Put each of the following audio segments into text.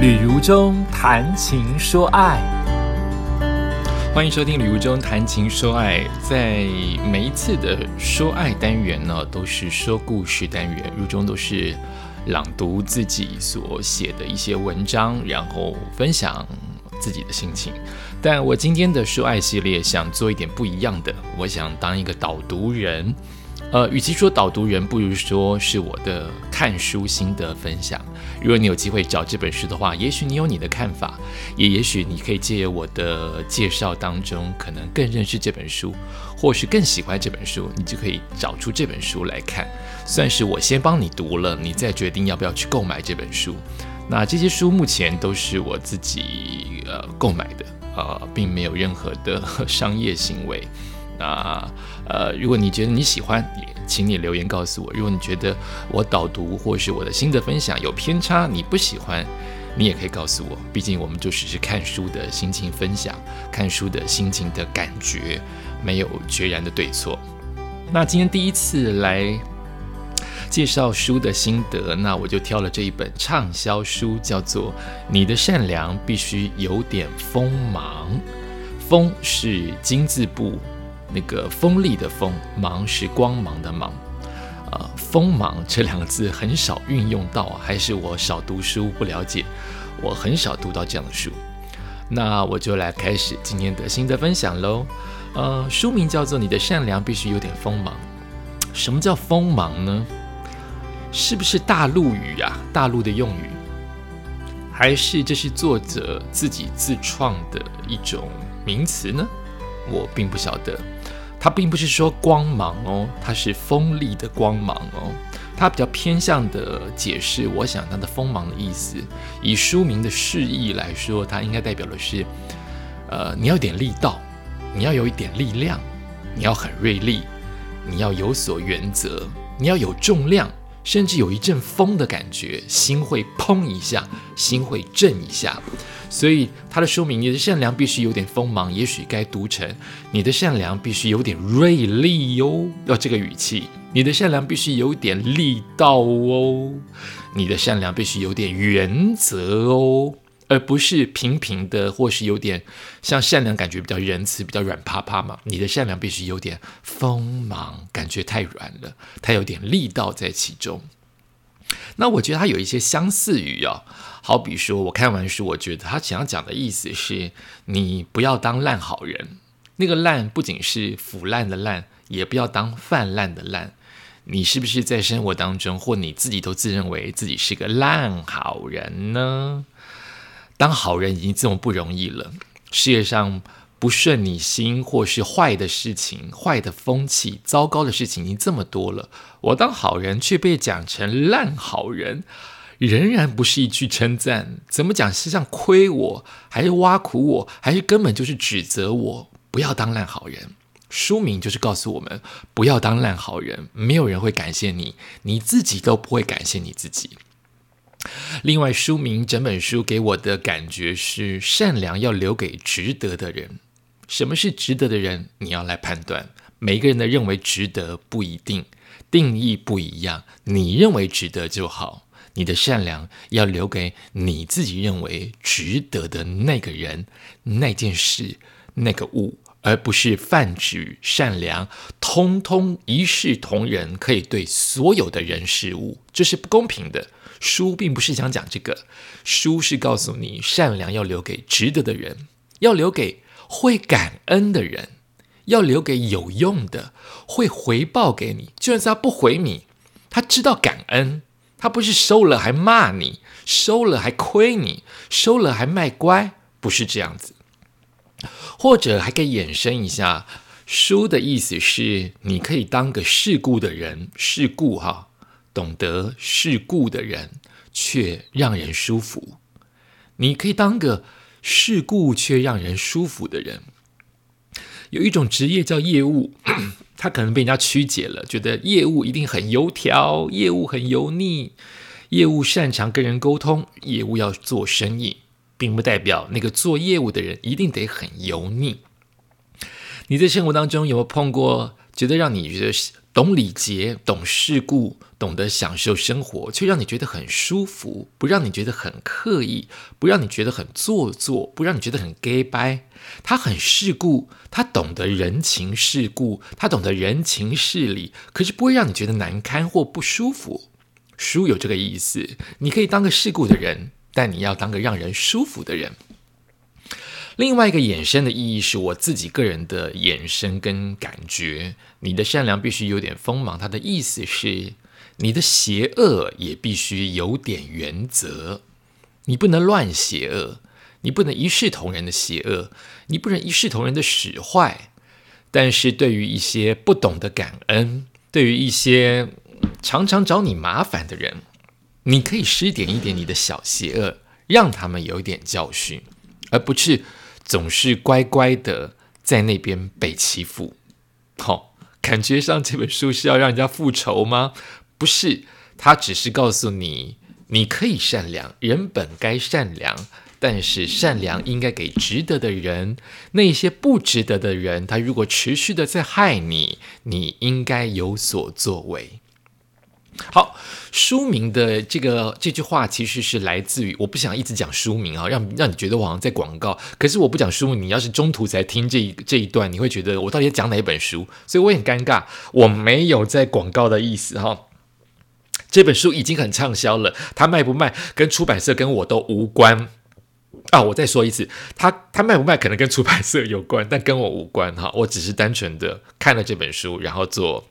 旅如中谈情说爱，欢迎收听《旅途中谈情说爱》。在每一次的说爱单元呢，都是说故事单元，如中都是朗读自己所写的一些文章，然后分享自己的心情。但我今天的说爱系列想做一点不一样的，我想当一个导读人。呃，与其说导读人，不如说是我的看书心得分享。如果你有机会找这本书的话，也许你有你的看法，也也许你可以借我的介绍当中，可能更认识这本书，或是更喜欢这本书，你就可以找出这本书来看。算是我先帮你读了，你再决定要不要去购买这本书。那这些书目前都是我自己呃购买的，呃，并没有任何的 商业行为。那呃，如果你觉得你喜欢，也请你留言告诉我。如果你觉得我导读或是我的心得分享有偏差，你不喜欢，你也可以告诉我。毕竟我们就只是看书的心情分享，看书的心情的感觉，没有决然的对错。那今天第一次来介绍书的心得，那我就挑了这一本畅销书，叫做《你的善良必须有点锋芒》，锋是金字部。那个锋利的锋，芒是光芒的芒，呃，锋芒这两个字很少运用到，还是我少读书不了解，我很少读到这样的书。那我就来开始今天的新的分享喽。呃，书名叫做《你的善良必须有点锋芒》。什么叫锋芒呢？是不是大陆语啊？大陆的用语，还是这是作者自己自创的一种名词呢？我并不晓得。它并不是说光芒哦，它是锋利的光芒哦。它比较偏向的解释，我想它的锋芒的意思，以书名的释义来说，它应该代表的是，呃，你要点力道，你要有一点力量，你要很锐利，你要有所原则，你要有重量，甚至有一阵风的感觉，心会砰一下，心会震一下。所以他的书名，你的善良必须有点锋芒，也许该读成你的善良必须有点锐利哟，要这个语气。你的善良必须有点力道哦，你的善良必须有点原则哦，而不是平平的，或是有点像善良感觉比较仁慈、比较软趴趴嘛。你的善良必须有点锋芒，感觉太软了，它有点力道在其中。那我觉得它有一些相似语啊。好比说，我看完书，我觉得他想要讲的意思是，你不要当烂好人。那个烂不仅是腐烂的烂，也不要当泛滥的烂。你是不是在生活当中，或你自己都自认为自己是个烂好人呢？当好人已经这么不容易了，世界上不顺你心或是坏的事情、坏的风气、糟糕的事情已经这么多了，我当好人却被讲成烂好人。仍然不是一句称赞，怎么讲是像亏我，还是挖苦我，还是根本就是指责我？不要当烂好人。书名就是告诉我们，不要当烂好人，没有人会感谢你，你自己都不会感谢你自己。另外，书名整本书给我的感觉是，善良要留给值得的人。什么是值得的人？你要来判断。每个人的认为值得不一定，定义不一样。你认为值得就好。你的善良要留给你自己认为值得的那个人、那件事、那个物，而不是泛指善良，通通一视同仁，可以对所有的人事物，这是不公平的。书并不是想讲这个，书是告诉你，善良要留给值得的人，要留给会感恩的人，要留给有用的，会回报给你。就算他不回你，他知道感恩。他不是收了还骂你，收了还亏你，收了还卖乖，不是这样子。或者还可以衍生一下，书的意思是，你可以当个世故的人，世故哈，懂得世故的人，却让人舒服。你可以当个世故却让人舒服的人。有一种职业叫业务。他可能被人家曲解了，觉得业务一定很油条，业务很油腻，业务擅长跟人沟通，业务要做生意，并不代表那个做业务的人一定得很油腻。你在生活当中有没有碰过觉得让你觉得懂礼节、懂世故、懂得享受生活，却让你觉得很舒服，不让你觉得很刻意，不让你觉得很做作，不让你觉得很 gay 掰。他很世故，他懂得人情世故，他懂得人情事理，可是不会让你觉得难堪或不舒服。书有这个意思，你可以当个世故的人，但你要当个让人舒服的人。另外一个衍生的意义是我自己个人的衍生跟感觉，你的善良必须有点锋芒。它的意思是，你的邪恶也必须有点原则，你不能乱邪恶，你不能一视同仁的邪恶，你不能一视同仁的使坏。但是对于一些不懂得感恩，对于一些常常找你麻烦的人，你可以施点一点你的小邪恶，让他们有一点教训，而不是。总是乖乖的在那边被欺负，好，感觉上这本书是要让人家复仇吗？不是，他只是告诉你，你可以善良，人本该善良，但是善良应该给值得的人，那些不值得的人，他如果持续的在害你，你应该有所作为。好，书名的这个这句话其实是来自于，我不想一直讲书名啊，让让你觉得我好像在广告。可是我不讲书名，你要是中途才听这一这一段，你会觉得我到底讲哪一本书？所以我很尴尬，我没有在广告的意思哈。这本书已经很畅销了，它卖不卖跟出版社跟我都无关啊。我再说一次，它它卖不卖可能跟出版社有关，但跟我无关哈。我只是单纯的看了这本书，然后做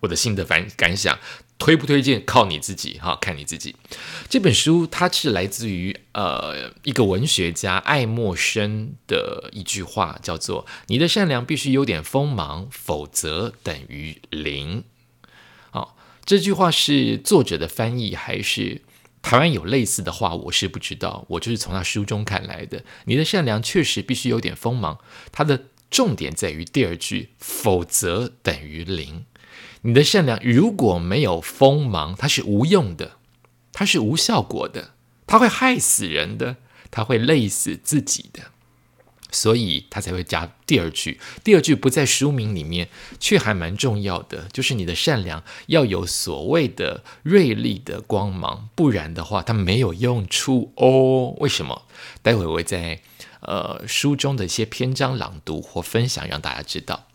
我的心得反感想。推不推荐靠你自己哈，看你自己。这本书它是来自于呃一个文学家爱默生的一句话，叫做“你的善良必须有点锋芒，否则等于零”。好，这句话是作者的翻译还是台湾有类似的话？我是不知道，我就是从他书中看来的。你的善良确实必须有点锋芒，它的重点在于第二句，否则等于零。你的善良如果没有锋芒，它是无用的，它是无效果的，它会害死人的，它会累死自己的，所以他才会加第二句。第二句不在书名里面，却还蛮重要的，就是你的善良要有所谓的锐利的光芒，不然的话，它没有用处哦。为什么？待会我会在呃书中的一些篇章朗读或分享，让大家知道。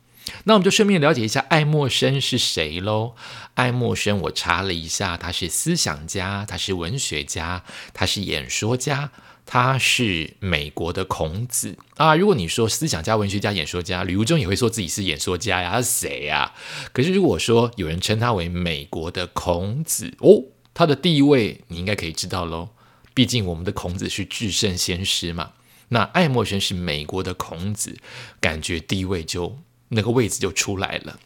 那我们就顺便了解一下爱默生是谁喽。爱默生，我查了一下，他是思想家，他是文学家，他是演说家，他是美国的孔子啊。如果你说思想家、文学家、演说家，吕如中也会说自己是演说家呀，他是谁呀？可是如果说有人称他为美国的孔子哦，他的地位你应该可以知道喽。毕竟我们的孔子是至圣先师嘛。那爱默生是美国的孔子，感觉地位就。那个位置就出来了。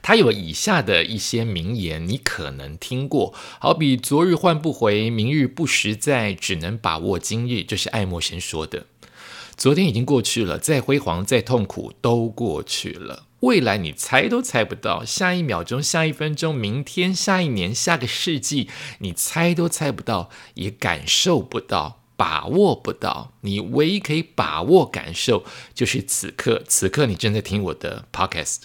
他有以下的一些名言，你可能听过，好比“昨日换不回，明日不实在，只能把握今日”，这是爱默生说的。昨天已经过去了，再辉煌、再痛苦都过去了。未来你猜都猜不到，下一秒钟、下一分钟、明天、下一年、下个世纪，你猜都猜不到，也感受不到。把握不到，你唯一可以把握感受就是此刻。此刻你正在听我的 podcast，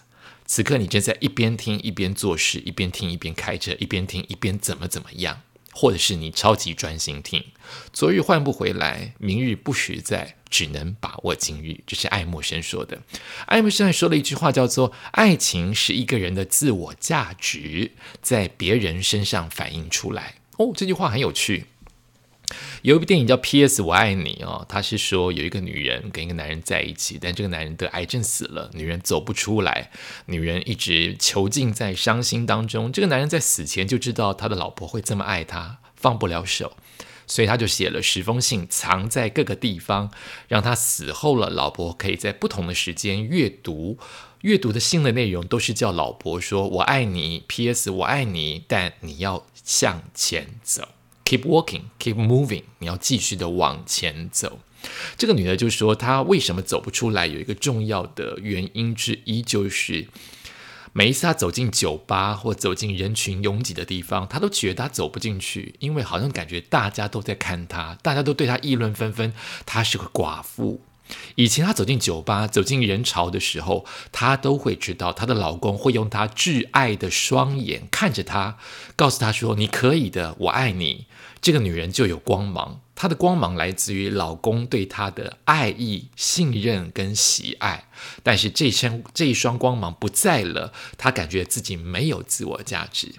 此刻你正在一边听一边做事，一边听一边开车，一边听一边怎么怎么样，或者是你超级专心听。昨日换不回来，明日不实在，只能把握今日。这是爱默生说的。爱默生还说了一句话，叫做“爱情是一个人的自我价值在别人身上反映出来”。哦，这句话很有趣。有一部电影叫《P.S. 我爱你》哦，他是说有一个女人跟一个男人在一起，但这个男人得癌症死了，女人走不出来，女人一直囚禁在伤心当中。这个男人在死前就知道他的老婆会这么爱他，放不了手，所以他就写了十封信，藏在各个地方，让他死后了，老婆可以在不同的时间阅读。阅读的信的内容都是叫老婆说“我爱你 ”，P.S. 我爱你，但你要向前走。Keep walking, keep moving，你要继续的往前走。这个女的就说，她为什么走不出来？有一个重要的原因之一，就是每一次她走进酒吧或走进人群拥挤的地方，她都觉得她走不进去，因为好像感觉大家都在看她，大家都对她议论纷纷。她是个寡妇，以前她走进酒吧、走进人潮的时候，她都会知道她的老公会用他挚爱的双眼看着她，告诉她说：“你可以的，我爱你。”这个女人就有光芒，她的光芒来自于老公对她的爱意、信任跟喜爱。但是这身这一双光芒不在了，她感觉自己没有自我价值。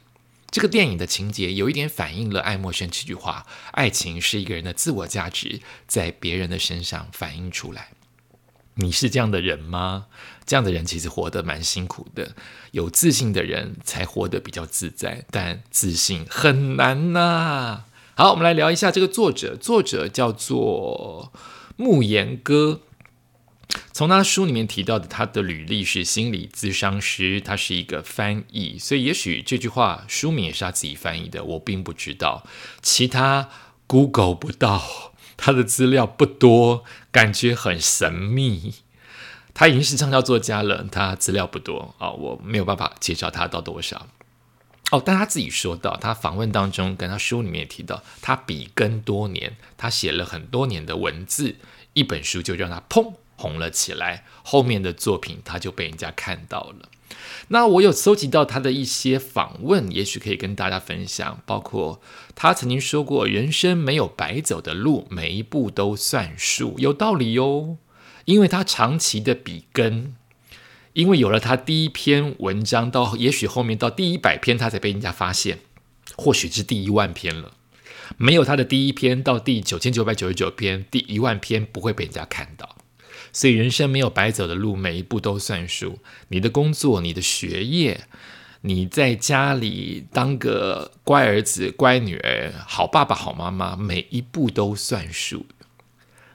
这个电影的情节有一点反映了爱默生这句话：爱情是一个人的自我价值在别人的身上反映出来。你是这样的人吗？这样的人其实活得蛮辛苦的。有自信的人才活得比较自在，但自信很难呐。好，我们来聊一下这个作者。作者叫做慕言哥。从他书里面提到的，他的履历是心理咨商师，他是一个翻译，所以也许这句话书名也是他自己翻译的，我并不知道。其他 Google 不到，他的资料不多，感觉很神秘。他已经是畅销作家了，他资料不多啊，我没有办法介绍他到多少。哦，但他自己说到，他访问当中跟他书里面也提到，他笔耕多年，他写了很多年的文字，一本书就让他砰红了起来，后面的作品他就被人家看到了。那我有搜集到他的一些访问，也许可以跟大家分享，包括他曾经说过：“人生没有白走的路，每一步都算数。”有道理哟，因为他长期的笔耕。因为有了他第一篇文章，到也许后面到第一百篇，他才被人家发现，或许是第一万篇了。没有他的第一篇，到第九千九百九十九篇，第一万篇不会被人家看到。所以人生没有白走的路，每一步都算数。你的工作，你的学业，你在家里当个乖儿子、乖女儿、好爸爸、好妈妈，每一步都算数。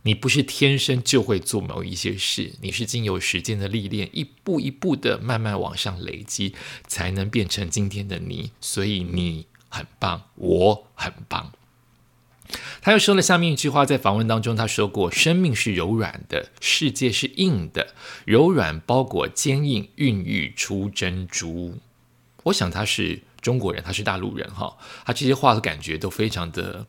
你不是天生就会做某一些事，你是经由时间的历练，一步一步的慢慢往上累积，才能变成今天的你。所以你很棒，我很棒。他又说了下面一句话，在访问当中他说过：“生命是柔软的，世界是硬的，柔软包裹坚硬，孕育出珍珠。”我想他是中国人，他是大陆人哈，他这些话的感觉都非常的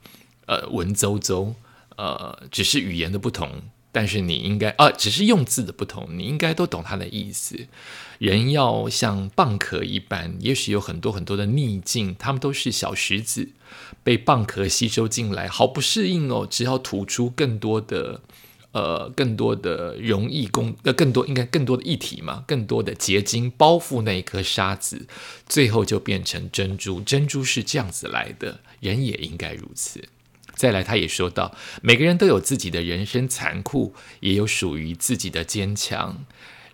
呃文绉绉。呃，只是语言的不同，但是你应该啊，只是用字的不同，你应该都懂它的意思。人要像蚌壳一般，也许有很多很多的逆境，他们都是小石子，被蚌壳吸收进来，好不适应哦。只要吐出更多的呃，更多的容易供呃，更多应该更多的液体嘛，更多的结晶包覆那一颗沙子，最后就变成珍珠。珍珠是这样子来的，人也应该如此。再来，他也说到，每个人都有自己的人生残酷，也有属于自己的坚强。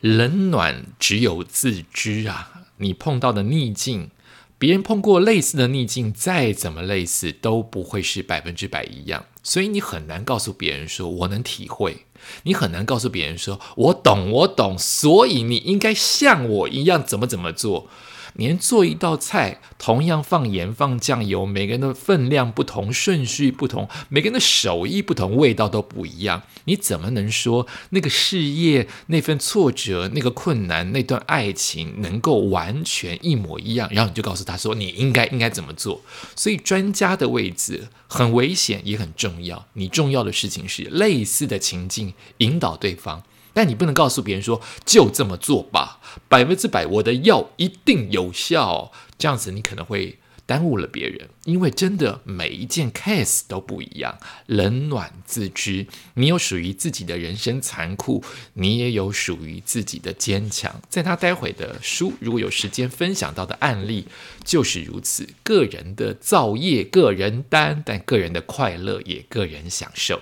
冷暖只有自知啊！你碰到的逆境，别人碰过类似的逆境，再怎么类似，都不会是百分之百一样。所以你很难告诉别人说我能体会，你很难告诉别人说我懂，我懂。所以你应该像我一样，怎么怎么做。连做一道菜，同样放盐放酱油，每个人的分量不同，顺序不同，每个人的手艺不同，味道都不一样。你怎么能说那个事业、那份挫折、那个困难、那段爱情能够完全一模一样？然后你就告诉他说你应该应该怎么做？所以专家的位置很危险，也很重要。你重要的事情是类似的情境，引导对方。但你不能告诉别人说就这么做吧，百分之百我的药一定有效，这样子你可能会耽误了别人。因为真的每一件 case 都不一样，冷暖自知。你有属于自己的人生残酷，你也有属于自己的坚强。在他待会的书，如果有时间分享到的案例就是如此。个人的造业，个人担，但个人的快乐也个人享受。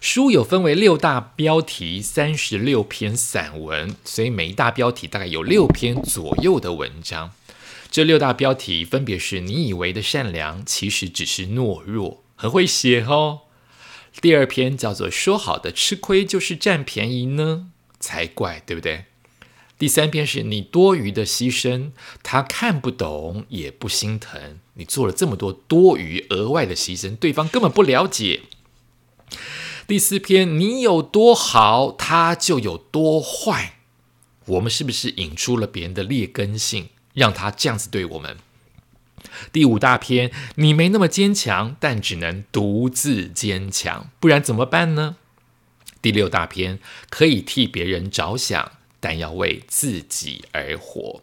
书有分为六大标题，三十六篇散文，所以每一大标题大概有六篇左右的文章。这六大标题分别是：你以为的善良，其实只是懦弱，很会写哦。第二篇叫做说好的吃亏就是占便宜呢，才怪，对不对？第三篇是你多余的牺牲，他看不懂也不心疼，你做了这么多多余额外的牺牲，对方根本不了解。第四篇，你有多好，他就有多坏。我们是不是引出了别人的劣根性，让他这样子对我们？第五大篇，你没那么坚强，但只能独自坚强，不然怎么办呢？第六大篇可以替别人着想，但要为自己而活。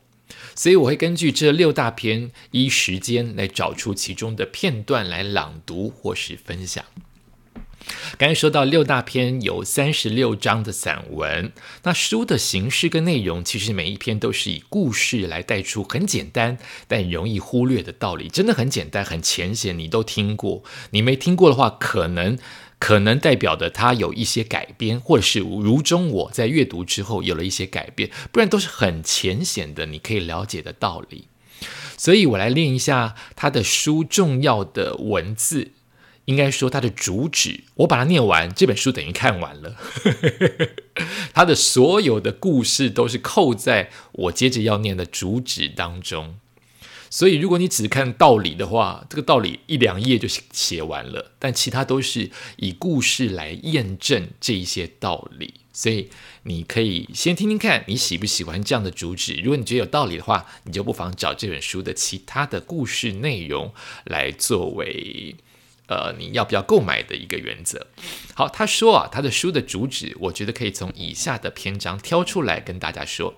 所以我会根据这六大篇依时间来找出其中的片段来朗读或是分享。刚才说到六大篇有三十六章的散文，那书的形式跟内容，其实每一篇都是以故事来带出很简单但容易忽略的道理，真的很简单很浅显，你都听过。你没听过的话，可能可能代表的它有一些改编，或者是如中我在阅读之后有了一些改变，不然都是很浅显的，你可以了解的道理。所以我来练一下他的书重要的文字。应该说，它的主旨，我把它念完，这本书等于看完了。它的所有的故事都是扣在我接着要念的主旨当中。所以，如果你只看道理的话，这个道理一两页就写完了。但其他都是以故事来验证这一些道理。所以，你可以先听听看，你喜不喜欢这样的主旨。如果你觉得有道理的话，你就不妨找这本书的其他的故事内容来作为。呃，你要不要购买的一个原则？好，他说啊，他的书的主旨，我觉得可以从以下的篇章挑出来跟大家说。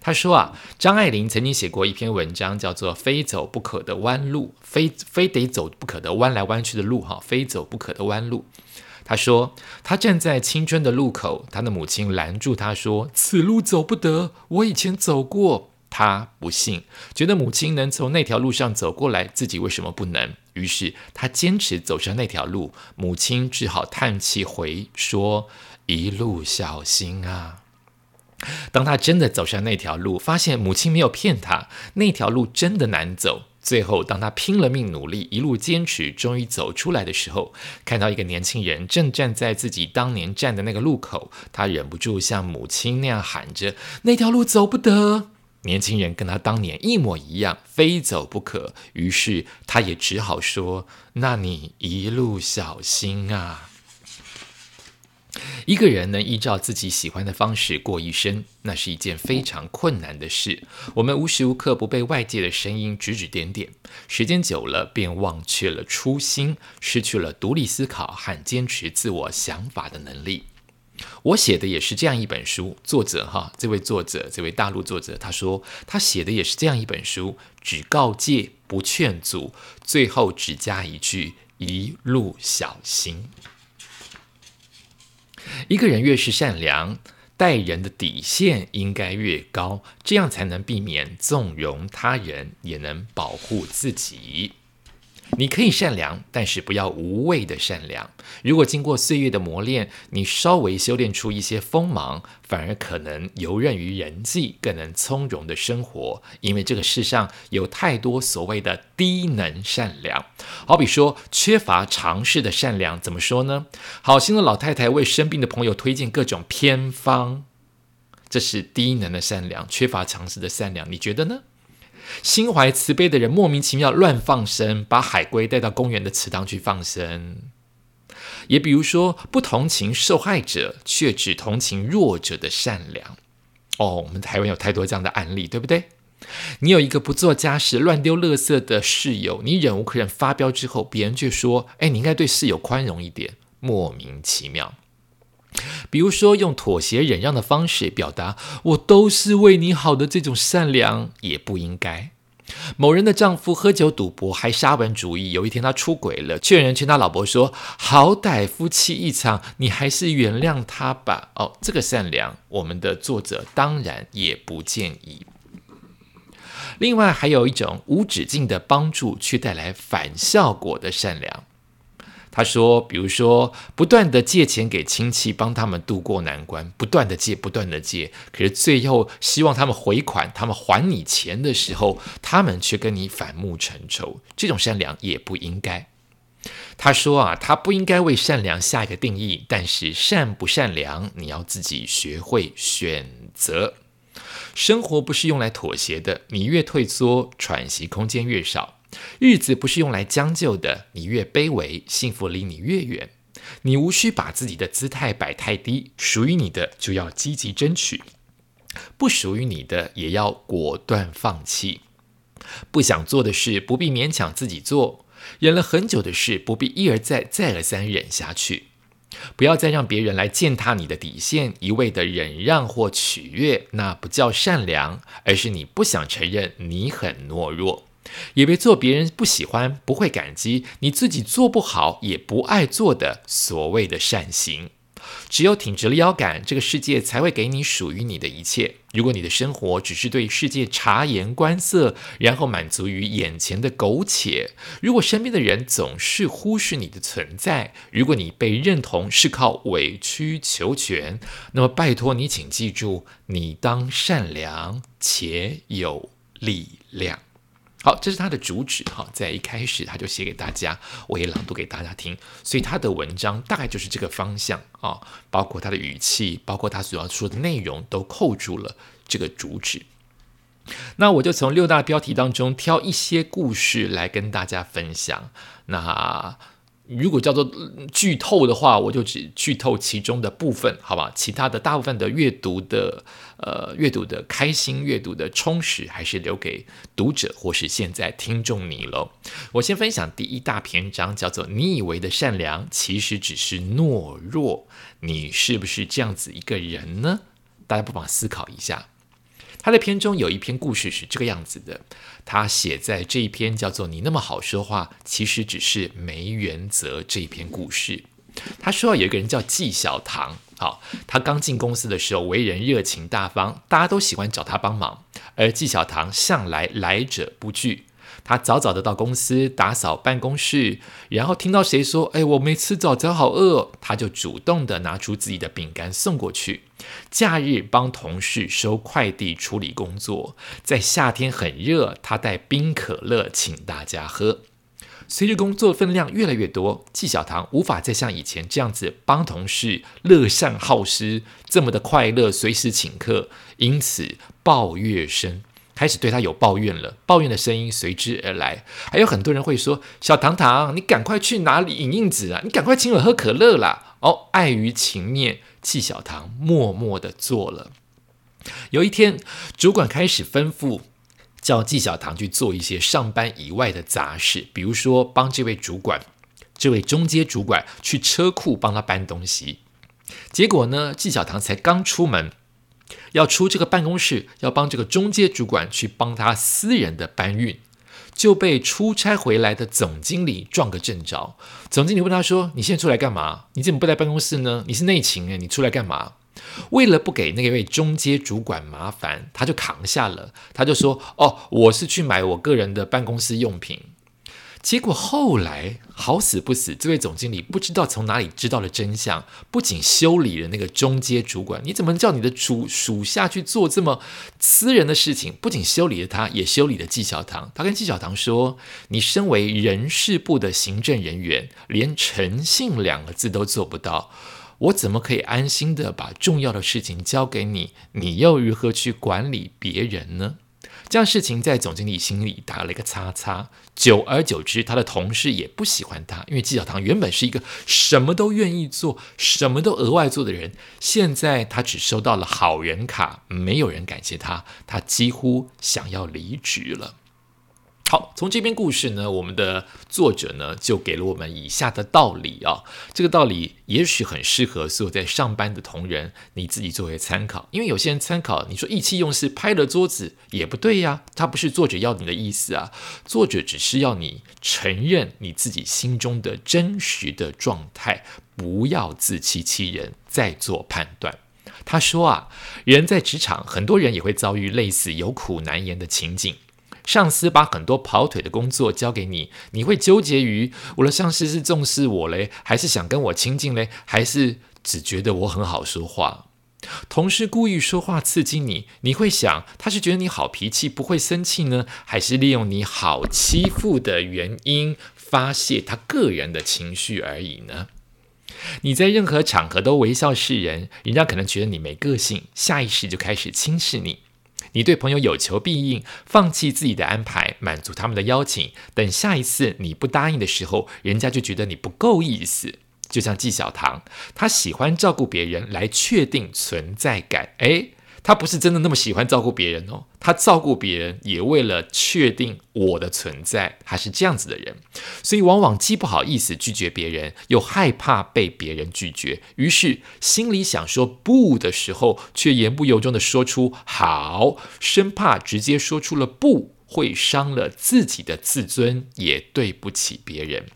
他说啊，张爱玲曾经写过一篇文章，叫做《非走不可的弯路》，非非得走不可的弯来弯去的路，哈，非走不可的弯路。他说，他站在青春的路口，他的母亲拦住他说：“此路走不得，我以前走过。”他不信，觉得母亲能从那条路上走过来，自己为什么不能？于是他坚持走上那条路，母亲只好叹气回说：“一路小心啊！”当他真的走上那条路，发现母亲没有骗他，那条路真的难走。最后，当他拼了命努力，一路坚持，终于走出来的时候，看到一个年轻人正站在自己当年站的那个路口，他忍不住像母亲那样喊着：“那条路走不得。”年轻人跟他当年一模一样，非走不可。于是他也只好说：“那你一路小心啊。”一个人能依照自己喜欢的方式过一生，那是一件非常困难的事。我们无时无刻不被外界的声音指指点点，时间久了便忘却了初心，失去了独立思考和坚持自我想法的能力。我写的也是这样一本书，作者哈，这位作者，这位大陆作者，他说他写的也是这样一本书，只告诫不劝阻，最后只加一句：一路小心。一个人越是善良，待人的底线应该越高，这样才能避免纵容他人，也能保护自己。你可以善良，但是不要无谓的善良。如果经过岁月的磨练，你稍微修炼出一些锋芒，反而可能游刃于人际，更能从容的生活。因为这个世上有太多所谓的低能善良，好比说缺乏常识的善良，怎么说呢？好心的老太太为生病的朋友推荐各种偏方，这是低能的善良，缺乏常识的善良，你觉得呢？心怀慈悲的人莫名其妙乱放生，把海龟带到公园的池塘去放生。也比如说，不同情受害者，却只同情弱者的善良。哦，我们台湾有太多这样的案例，对不对？你有一个不做家事、乱丢垃圾的室友，你忍无可忍发飙之后，别人却说：“哎，你应该对室友宽容一点。”莫名其妙。比如说，用妥协忍让的方式表达“我都是为你好的”这种善良也不应该。某人的丈夫喝酒赌博还沙文主义，有一天他出轨了，劝人劝他老婆说：“好歹夫妻一场，你还是原谅他吧。”哦，这个善良，我们的作者当然也不建议。另外，还有一种无止境的帮助却带来反效果的善良。他说：“比如说，不断的借钱给亲戚，帮他们渡过难关，不断的借，不断的借，可是最后希望他们回款，他们还你钱的时候，他们却跟你反目成仇。这种善良也不应该。”他说：“啊，他不应该为善良下一个定义，但是善不善良，你要自己学会选择。生活不是用来妥协的，你越退缩，喘息空间越少。”日子不是用来将就的，你越卑微，幸福离你越远。你无需把自己的姿态摆太低，属于你的就要积极争取，不属于你的也要果断放弃。不想做的事不必勉强自己做，忍了很久的事不必一而再、再而三忍下去。不要再让别人来践踏你的底线，一味的忍让或取悦，那不叫善良，而是你不想承认你很懦弱。也别做别人不喜欢、不会感激、你自己做不好也不爱做的所谓的善行。只有挺直了腰杆，这个世界才会给你属于你的一切。如果你的生活只是对世界察言观色，然后满足于眼前的苟且；如果身边的人总是忽视你的存在；如果你被认同是靠委曲求全，那么拜托你，请记住，你当善良且有力量。好，这是他的主旨哈，在一开始他就写给大家，我也朗读给大家听，所以他的文章大概就是这个方向啊，包括他的语气，包括他所要说的内容，都扣住了这个主旨。那我就从六大标题当中挑一些故事来跟大家分享。那。如果叫做剧透的话，我就只剧透其中的部分，好吧？其他的大部分的阅读的呃阅读的开心、阅读的充实，还是留给读者或是现在听众你喽。我先分享第一大篇章，叫做“你以为的善良，其实只是懦弱”。你是不是这样子一个人呢？大家不妨思考一下。他的片中有一篇故事是这个样子的，他写在这一篇叫做“你那么好说话，其实只是没原则”这一篇故事。他说有一个人叫纪晓棠，好，他刚进公司的时候为人热情大方，大家都喜欢找他帮忙，而纪晓棠向来来者不拒。他早早的到公司打扫办公室，然后听到谁说：“哎，我没吃早餐，好饿。”他就主动的拿出自己的饼干送过去。假日帮同事收快递、处理工作，在夏天很热，他带冰可乐请大家喝。随着工作分量越来越多，纪晓棠无法再像以前这样子帮同事乐善好施，这么的快乐，随时请客，因此抱怨声。开始对他有抱怨了，抱怨的声音随之而来。还有很多人会说：“小糖糖，你赶快去哪里影印纸啊？你赶快请我喝可乐啦！”哦，碍于情面，纪晓堂默默的做了。有一天，主管开始吩咐叫纪晓堂去做一些上班以外的杂事，比如说帮这位主管、这位中阶主管去车库帮他搬东西。结果呢，纪晓堂才刚出门。要出这个办公室，要帮这个中介主管去帮他私人的搬运，就被出差回来的总经理撞个正着。总经理问他说：“你现在出来干嘛？你怎么不在办公室呢？你是内勤诶，你出来干嘛？”为了不给那位中介主管麻烦，他就扛下了。他就说：“哦，我是去买我个人的办公室用品。”结果后来好死不死，这位总经理不知道从哪里知道了真相，不仅修理了那个中阶主管，你怎么叫你的主属下去做这么私人的事情？不仅修理了他，也修理了纪晓棠。他跟纪晓棠说：“你身为人事部的行政人员，连诚信两个字都做不到，我怎么可以安心的把重要的事情交给你？你又如何去管理别人呢？”这样事情在总经理心里打了一个叉叉，久而久之，他的同事也不喜欢他，因为纪晓棠原本是一个什么都愿意做、什么都额外做的人，现在他只收到了好人卡，没有人感谢他，他几乎想要离职了。好，从这篇故事呢，我们的作者呢就给了我们以下的道理啊。这个道理也许很适合所有在上班的同仁，你自己作为参考。因为有些人参考，你说意气用事拍了桌子也不对呀，他不是作者要你的意思啊。作者只是要你承认你自己心中的真实的状态，不要自欺欺人，再做判断。他说啊，人在职场，很多人也会遭遇类似有苦难言的情景。上司把很多跑腿的工作交给你，你会纠结于我的上司是重视我嘞，还是想跟我亲近嘞，还是只觉得我很好说话？同事故意说话刺激你，你会想他是觉得你好脾气不会生气呢，还是利用你好欺负的原因发泄他个人的情绪而已呢？你在任何场合都微笑示人，人家可能觉得你没个性，下意识就开始轻视你。你对朋友有求必应，放弃自己的安排，满足他们的邀请。等下一次你不答应的时候，人家就觉得你不够意思。就像纪晓棠，他喜欢照顾别人来确定存在感。诶，他不是真的那么喜欢照顾别人哦，他照顾别人也为了确定我的存在，他是这样子的人，所以往往既不好意思拒绝别人，又害怕被别人拒绝，于是心里想说不的时候，却言不由衷的说出好，生怕直接说出了不会伤了自己的自尊，也对不起别人。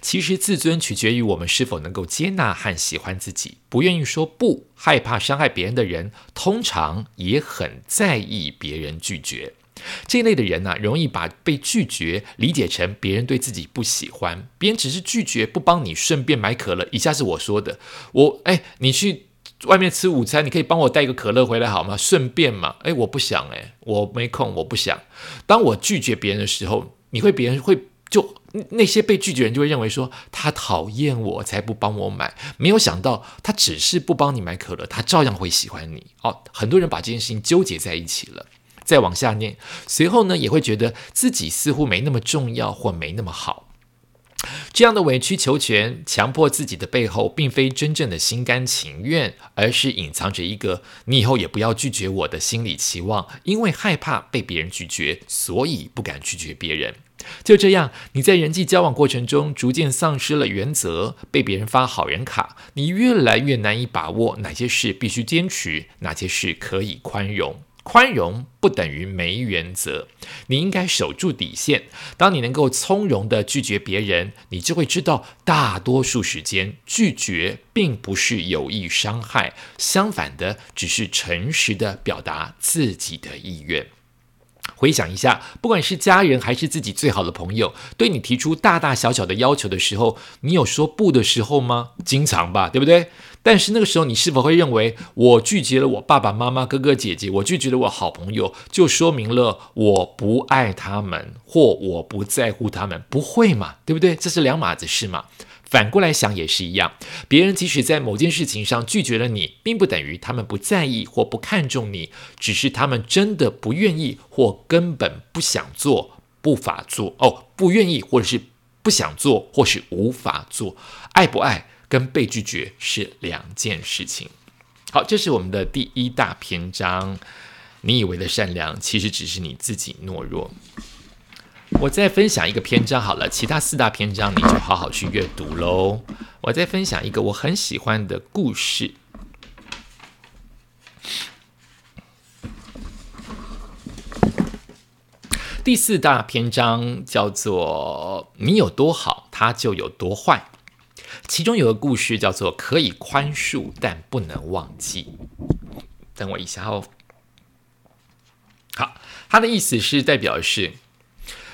其实，自尊取决于我们是否能够接纳和喜欢自己。不愿意说不，害怕伤害别人的人，通常也很在意别人拒绝。这一类的人呢，容易把被拒绝理解成别人对自己不喜欢，别人只是拒绝不帮你，顺便买可乐。以下是我说的：我哎，你去外面吃午餐，你可以帮我带一个可乐回来好吗？顺便嘛。哎，我不想哎，我没空，我不想。当我拒绝别人的时候，你会别人会。就那些被拒绝人就会认为说他讨厌我才不帮我买，没有想到他只是不帮你买可乐，他照样会喜欢你。哦，很多人把这件事情纠结在一起了。再往下念，随后呢也会觉得自己似乎没那么重要或没那么好。这样的委曲求全、强迫自己的背后，并非真正的心甘情愿，而是隐藏着一个你以后也不要拒绝我的心理期望。因为害怕被别人拒绝，所以不敢拒绝别人。就这样，你在人际交往过程中逐渐丧失了原则，被别人发好人卡，你越来越难以把握哪些事必须坚持，哪些事可以宽容。宽容不等于没原则，你应该守住底线。当你能够从容的拒绝别人，你就会知道，大多数时间拒绝并不是有意伤害，相反的，只是诚实的表达自己的意愿。回想一下，不管是家人还是自己最好的朋友，对你提出大大小小的要求的时候，你有说不的时候吗？经常吧，对不对？但是那个时候，你是否会认为我拒绝了我爸爸妈妈、哥哥姐姐，我拒绝了我好朋友，就说明了我不爱他们或我不在乎他们？不会嘛，对不对？这是两码子事嘛。反过来想也是一样，别人即使在某件事情上拒绝了你，并不等于他们不在意或不看重你，只是他们真的不愿意或根本不想做、不法做哦，不愿意或者是不想做或是无法做。爱不爱跟被拒绝是两件事情。好，这是我们的第一大篇章。你以为的善良，其实只是你自己懦弱。我再分享一个篇章好了，其他四大篇章你就好好去阅读喽。我再分享一个我很喜欢的故事。第四大篇章叫做“你有多好，他就有多坏”。其中有个故事叫做“可以宽恕，但不能忘记”。等我一下哦。好，他的意思是代表是。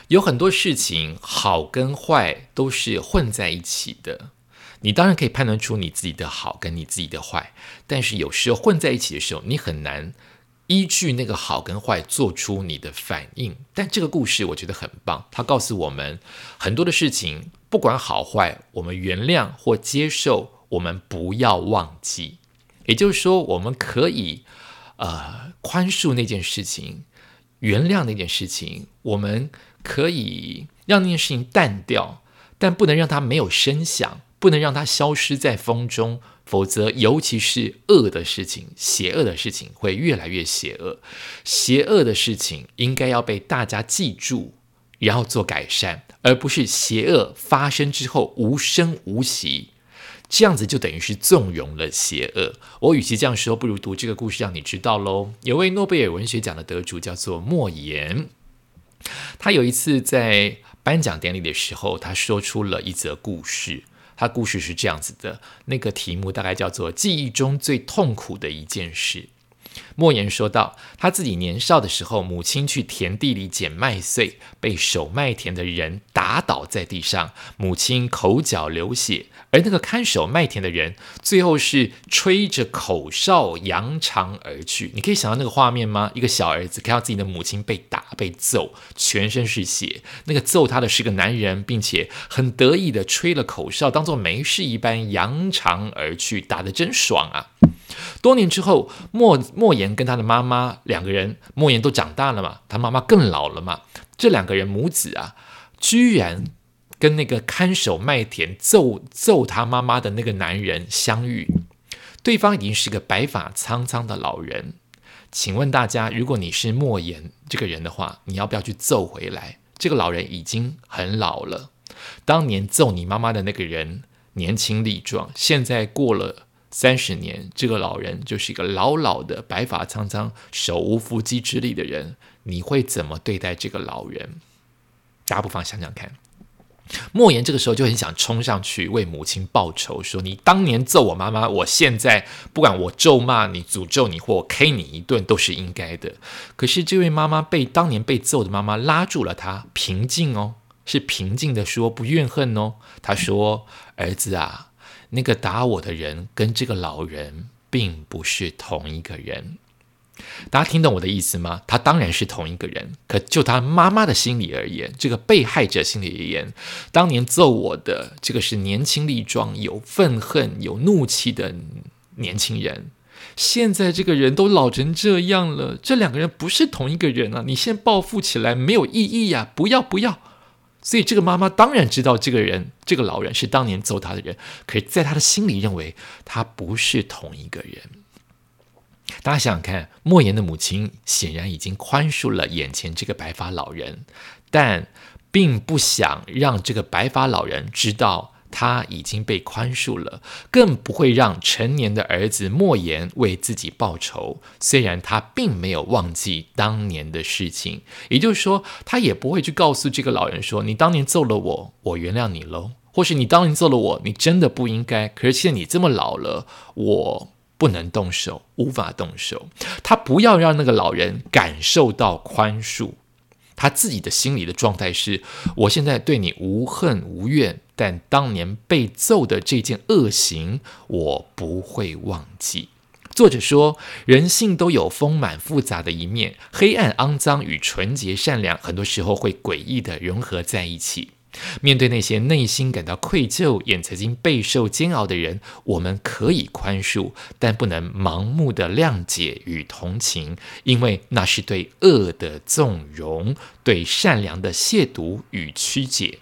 有很多事情，好跟坏都是混在一起的。你当然可以判断出你自己的好跟你自己的坏，但是有时候混在一起的时候，你很难依据那个好跟坏做出你的反应。但这个故事我觉得很棒，它告诉我们很多的事情，不管好坏，我们原谅或接受，我们不要忘记。也就是说，我们可以呃宽恕那件事情，原谅那件事情，我们。可以让那件事情淡掉，但不能让它没有声响，不能让它消失在风中，否则，尤其是恶的事情、邪恶的事情会越来越邪恶。邪恶的事情应该要被大家记住，然后做改善，而不是邪恶发生之后无声无息，这样子就等于是纵容了邪恶。我与其这样说，不如读这个故事让你知道喽。有位诺贝尔文学奖的得主叫做莫言。他有一次在颁奖典礼的时候，他说出了一则故事。他故事是这样子的，那个题目大概叫做“记忆中最痛苦的一件事”。莫言说道：“他自己年少的时候，母亲去田地里捡麦穗，被守麦田的人打倒在地上，母亲口角流血。”而那个看守麦田的人，最后是吹着口哨扬长而去。你可以想到那个画面吗？一个小儿子看到自己的母亲被打、被揍，全身是血。那个揍他的是个男人，并且很得意的吹了口哨，当做没事一般扬长而去，打得真爽啊！多年之后，莫莫言跟他的妈妈两个人，莫言都长大了嘛，他妈妈更老了嘛。这两个人母子啊，居然。跟那个看守麦田揍揍他妈妈的那个男人相遇，对方已经是个白发苍苍的老人，请问大家，如果你是莫言这个人的话，你要不要去揍回来？这个老人已经很老了，当年揍你妈妈的那个人年轻力壮，现在过了三十年，这个老人就是一个老老的、白发苍苍、手无缚鸡之力的人，你会怎么对待这个老人？大家不妨想想看。莫言这个时候就很想冲上去为母亲报仇，说：“你当年揍我妈妈，我现在不管我咒骂你、诅咒你或 K 你一顿都是应该的。”可是这位妈妈被当年被揍的妈妈拉住了她，平静哦，是平静的说，不怨恨哦。她说：“儿子啊，那个打我的人跟这个老人并不是同一个人。”大家听懂我的意思吗？他当然是同一个人，可就他妈妈的心理而言，这个被害者心理而言，当年揍我的这个是年轻力壮、有愤恨、有怒气的年轻人，现在这个人都老成这样了，这两个人不是同一个人啊！你现在报复起来没有意义呀！不要不要！所以这个妈妈当然知道这个人，这个老人是当年揍他的人，可是在他的心里认为他不是同一个人。大家想想看，莫言的母亲显然已经宽恕了眼前这个白发老人，但并不想让这个白发老人知道他已经被宽恕了，更不会让成年的儿子莫言为自己报仇。虽然他并没有忘记当年的事情，也就是说，他也不会去告诉这个老人说：“你当年揍了我，我原谅你喽。”或是你当年揍了我，你真的不应该。可是现在你这么老了，我。不能动手，无法动手。他不要让那个老人感受到宽恕，他自己的心里的状态是：我现在对你无恨无怨，但当年被揍的这件恶行，我不会忘记。作者说，人性都有丰满复杂的一面，黑暗、肮脏与纯洁、善良，很多时候会诡异的融合在一起。面对那些内心感到愧疚、也曾经备受煎熬的人，我们可以宽恕，但不能盲目的谅解与同情，因为那是对恶的纵容，对善良的亵渎与曲解。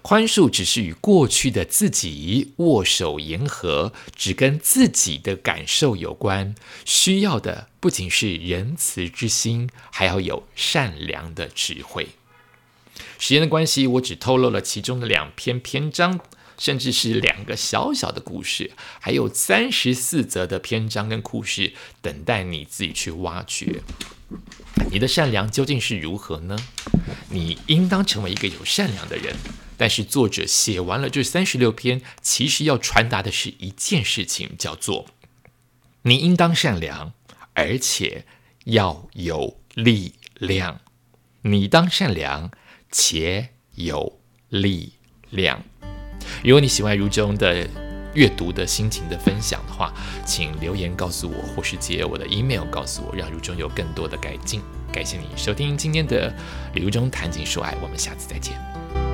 宽恕只是与过去的自己握手言和，只跟自己的感受有关。需要的不仅是仁慈之心，还要有善良的智慧。时间的关系，我只透露了其中的两篇篇章，甚至是两个小小的故事，还有三十四则的篇章跟故事等待你自己去挖掘。你的善良究竟是如何呢？你应当成为一个有善良的人。但是作者写完了这三十六篇，其实要传达的是一件事情，叫做你应当善良，而且要有力量。你当善良。且有力量。如果你喜欢如中的阅读的心情的分享的话，请留言告诉我，或是借我的 email 告诉我，让如中有更多的改进。感谢你收听今天的如中谈情说爱，我们下次再见。